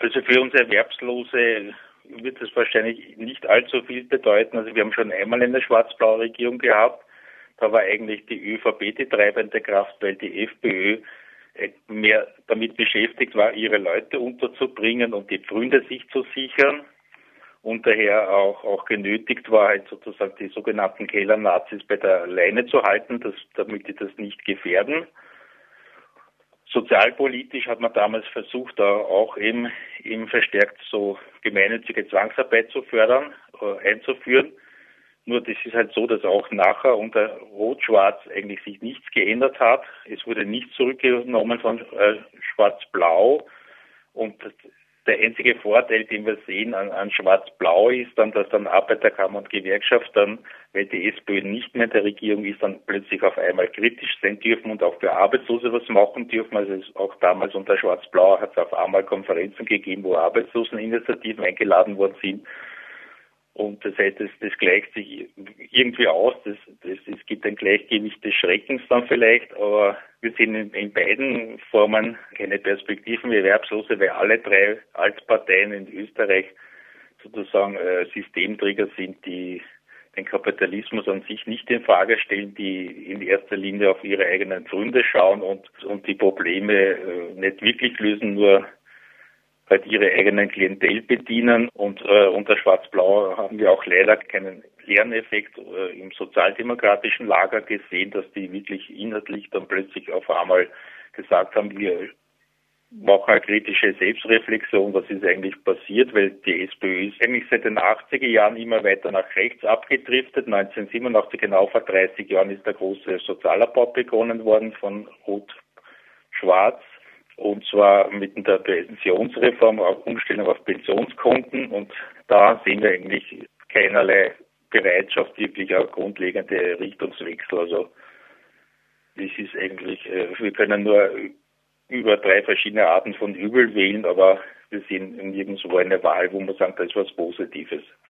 Also für uns Erwerbslose wird es wahrscheinlich nicht allzu viel bedeuten. Also wir haben schon einmal eine schwarz-blaue Regierung gehabt. Da war eigentlich die ÖVP die treibende Kraft, weil die FPÖ äh, mehr damit beschäftigt war, ihre Leute unterzubringen und die Pfründe sich zu sichern und daher auch, auch genötigt war, halt sozusagen die sogenannten Keller-Nazis bei der Leine zu halten, dass, damit die das nicht gefährden. Sozialpolitisch hat man damals versucht, auch eben, eben verstärkt so gemeinnützige Zwangsarbeit zu fördern, äh, einzuführen. Nur das ist halt so, dass auch nachher unter Rot-Schwarz eigentlich sich nichts geändert hat. Es wurde nichts zurückgenommen von äh, Schwarz-Blau. Und der einzige Vorteil, den wir sehen an, an Schwarz-Blau ist dann, dass dann Arbeiterkammer und Gewerkschaft dann, weil die SPÖ nicht mehr in der Regierung ist, dann plötzlich auf einmal kritisch sein dürfen und auch für Arbeitslose was machen dürfen. Also auch damals unter Schwarz-Blau hat es auf einmal Konferenzen gegeben, wo Arbeitsloseninitiativen eingeladen worden sind. Und das heißt, das, das gleicht sich irgendwie aus. Das, das, es gibt ein Gleichgewicht des Schreckens dann vielleicht, aber wir sehen in, in beiden Formen keine Perspektiven Erwerbslose, weil alle drei Altparteien in Österreich sozusagen äh, Systemträger sind, die den Kapitalismus an sich nicht in Frage stellen, die in erster Linie auf ihre eigenen Gründe schauen und, und die Probleme äh, nicht wirklich lösen, nur halt ihre eigenen Klientel bedienen. Und äh, unter Schwarz-Blau haben wir auch leider keinen Lerneffekt äh, im sozialdemokratischen Lager gesehen, dass die wirklich inhaltlich dann plötzlich auf einmal gesagt haben, wir machen eine kritische Selbstreflexion, was ist eigentlich passiert, weil die SPÖ ist eigentlich seit den 80er Jahren immer weiter nach rechts abgedriftet. 1987, genau vor 30 Jahren, ist der große Sozialabbau begonnen worden von Rot-Schwarz und zwar mit der Pensionsreform, auch Umstellung auf Pensionskonten. Und da sehen wir eigentlich keinerlei Bereitschaft, wirklich auch grundlegende Richtungswechsel. Also es ist eigentlich, äh, wir können nur über drei verschiedene Arten von Übel wählen, aber wir sehen nirgendwo eine Wahl, wo man sagt, das ist was Positives.